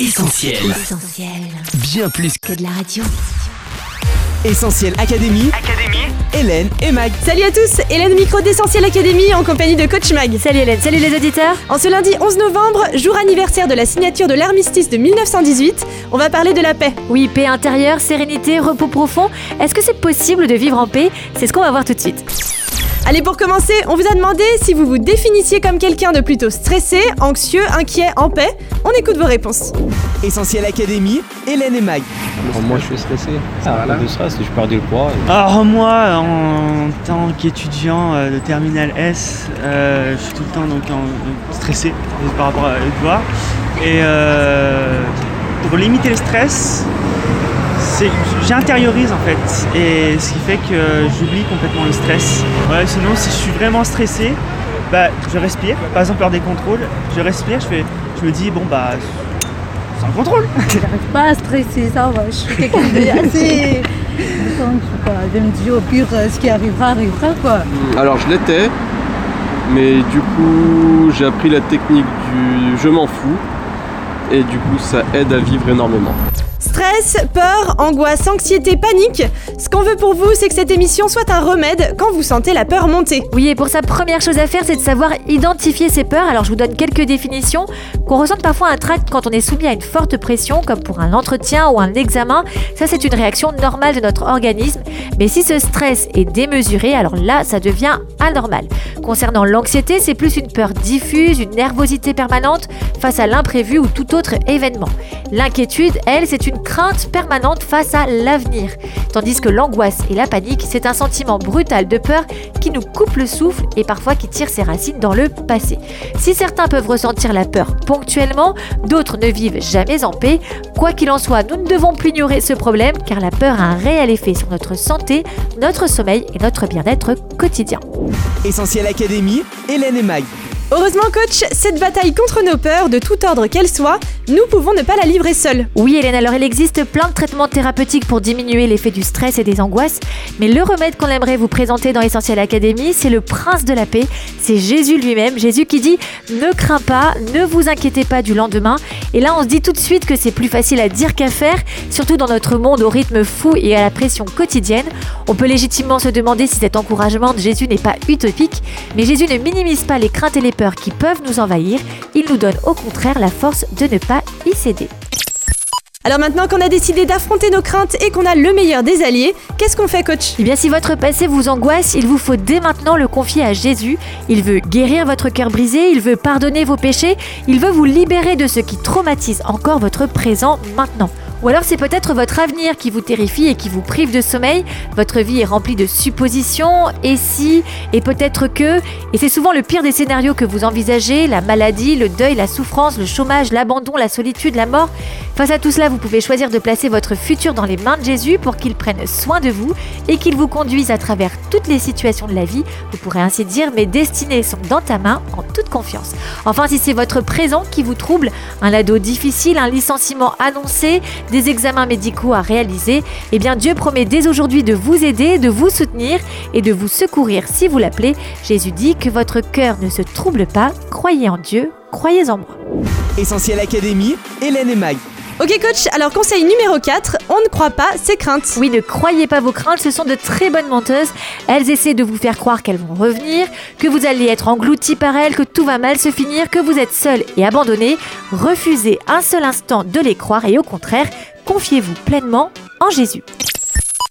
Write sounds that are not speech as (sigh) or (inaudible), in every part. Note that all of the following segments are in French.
Essentiel. Essentiel. Bien plus Que de la radio. Essentiel Académie. Académie. Hélène et Mag. Salut à tous, Hélène Micro d'Essentiel Academy en compagnie de Coach Mag. Salut Hélène, salut les auditeurs. En ce lundi 11 novembre, jour anniversaire de la signature de l'armistice de 1918, on va parler de la paix. Oui, paix intérieure, sérénité, repos profond. Est-ce que c'est possible de vivre en paix? C'est ce qu'on va voir tout de suite. Allez, pour commencer, on vous a demandé si vous vous définissiez comme quelqu'un de plutôt stressé, anxieux, inquiet, en paix. On écoute vos réponses. Essentiel Académie, Hélène et Mag. Alors, moi, je suis stressé. C'est Ah, de stress, je perds du poids. et- Alors moi, en tant qu'étudiant euh, de terminale S, euh, je suis tout le temps donc, en- stressé par rapport à les devoirs. Et euh, pour limiter le stress, j'intériorise en fait. Et ce qui fait que j'oublie complètement le stress. Ouais, sinon, si je suis vraiment stressé, bah, je respire. Par exemple, lors des contrôles, je respire, je, fais, je me dis, bon bah, c'est un contrôle. (laughs) j'arrive pas à stresser, ça va. Je suis quelqu'un de (laughs) assez. Je me dis au pire, euh, ce qui arrivera, arrivera quoi. Alors je l'étais, mais du coup j'ai appris la technique du je m'en fous et du coup ça aide à vivre énormément. Stress, peur, angoisse, anxiété, panique. Ce qu'on veut pour vous, c'est que cette émission soit un remède quand vous sentez la peur monter. Oui, et pour ça, première chose à faire, c'est de savoir identifier ses peurs. Alors, je vous donne quelques définitions. Qu'on ressente parfois un tract quand on est soumis à une forte pression, comme pour un entretien ou un examen. Ça, c'est une réaction normale de notre organisme. Mais si ce stress est démesuré, alors là, ça devient anormal. Concernant l'anxiété, c'est plus une peur diffuse, une nervosité permanente face à l'imprévu ou tout autre événement. L'inquiétude, elle, c'est une crainte permanente face à l'avenir. Tandis que l'angoisse et la panique, c'est un sentiment brutal de peur qui nous coupe le souffle et parfois qui tire ses racines dans le passé. Si certains peuvent ressentir la peur ponctuellement, d'autres ne vivent jamais en paix. Quoi qu'il en soit, nous ne devons plus ignorer ce problème car la peur a un réel effet sur notre santé, notre sommeil et notre bien-être quotidien. Essentiel Académie, Hélène et Mag. Heureusement, coach, cette bataille contre nos peurs, de tout ordre qu'elles soient, nous pouvons ne pas la livrer seuls. Oui, Hélène, alors il existe plein de traitements thérapeutiques pour diminuer l'effet du stress et des angoisses, mais le remède qu'on aimerait vous présenter dans Essentiel Academy, c'est le prince de la paix, c'est Jésus lui-même, Jésus qui dit ne crains pas, ne vous inquiétez pas du lendemain. Et là, on se dit tout de suite que c'est plus facile à dire qu'à faire, surtout dans notre monde au rythme fou et à la pression quotidienne. On peut légitimement se demander si cet encouragement de Jésus n'est pas utopique, mais Jésus ne minimise pas les craintes et les peurs qui peuvent nous envahir, il nous donne au contraire la force de ne pas y céder. Alors maintenant qu'on a décidé d'affronter nos craintes et qu'on a le meilleur des alliés, qu'est-ce qu'on fait, coach? Eh bien, si votre passé vous angoisse, il vous faut dès maintenant le confier à Jésus. Il veut guérir votre cœur brisé, il veut pardonner vos péchés, il veut vous libérer de ce qui traumatise encore votre présent maintenant. Ou alors c'est peut-être votre avenir qui vous terrifie et qui vous prive de sommeil. Votre vie est remplie de suppositions, et si, et peut-être que, et c'est souvent le pire des scénarios que vous envisagez, la maladie, le deuil, la souffrance, le chômage, l'abandon, la solitude, la mort. Face à tout cela, vous pouvez choisir de placer votre futur dans les mains de Jésus pour qu'il prenne soin de vous et qu'il vous conduise à travers toutes les situations de la vie. Vous pourrez ainsi dire mes destinées sont dans ta main en toute confiance. Enfin, si c'est votre présent qui vous trouble, un ado difficile, un licenciement annoncé, des examens médicaux à réaliser, eh bien Dieu promet dès aujourd'hui de vous aider, de vous soutenir et de vous secourir si vous l'appelez. Jésus dit que votre cœur ne se trouble pas, croyez en Dieu, croyez en moi. Essentiel Académie, Hélène et Mag. Ok, coach, alors conseil numéro 4, on ne croit pas ses craintes. Oui, ne croyez pas vos craintes, ce sont de très bonnes menteuses. Elles essaient de vous faire croire qu'elles vont revenir, que vous allez être englouti par elles, que tout va mal se finir, que vous êtes seul et abandonné. Refusez un seul instant de les croire et au contraire, confiez-vous pleinement en Jésus.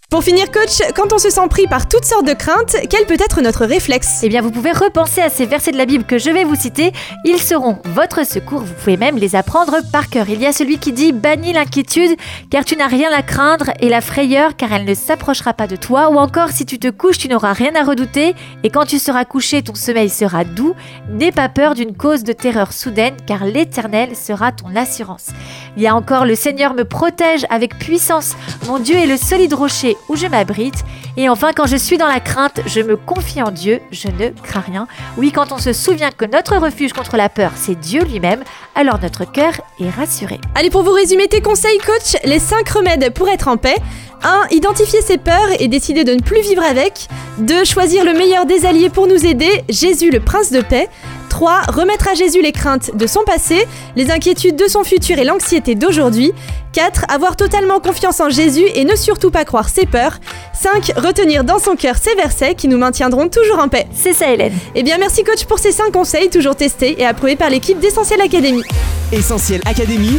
Pour finir, coach, quand on se sent pris par toutes sortes de craintes, quel peut être notre réflexe? Eh bien, vous pouvez repenser à ces versets de la Bible que je vais vous citer. Ils seront votre secours. Vous pouvez même les apprendre par cœur. Il y a celui qui dit Bannis l'inquiétude, car tu n'as rien à craindre, et la frayeur, car elle ne s'approchera pas de toi. Ou encore, si tu te couches, tu n'auras rien à redouter, et quand tu seras couché, ton sommeil sera doux. N'aie pas peur d'une cause de terreur soudaine, car l'Éternel sera ton assurance. Il y a encore Le Seigneur me protège avec puissance. Mon Dieu est le solide rocher où je m'abrite. Et enfin, quand je suis dans la crainte, je me confie en Dieu, je ne crains rien. Oui, quand on se souvient que notre refuge contre la peur, c'est Dieu lui-même, alors notre cœur est rassuré. Allez, pour vous résumer tes conseils, coach, les 5 remèdes pour être en paix. 1. Identifier ses peurs et décider de ne plus vivre avec. 2. Choisir le meilleur des alliés pour nous aider, Jésus le prince de paix. 3. 3. Remettre à Jésus les craintes de son passé, les inquiétudes de son futur et l'anxiété d'aujourd'hui. 4. Avoir totalement confiance en Jésus et ne surtout pas croire ses peurs. 5. Retenir dans son cœur ces versets qui nous maintiendront toujours en paix. C'est ça, Hélène. Eh bien, merci coach pour ces 5 conseils, toujours testés et approuvés par l'équipe d'Essentiel Academy. Essentiel Académie.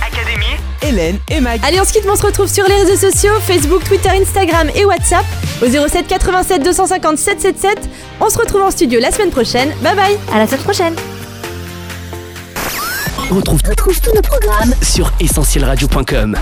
Hélène et Mag. Allez, on se quitte, on se retrouve sur les réseaux sociaux Facebook, Twitter, Instagram et WhatsApp au 07 87 250 777. On se retrouve en studio la semaine prochaine. Bye bye À la semaine prochaine. On retrouve, tous nos programmes sur essentielradio.com.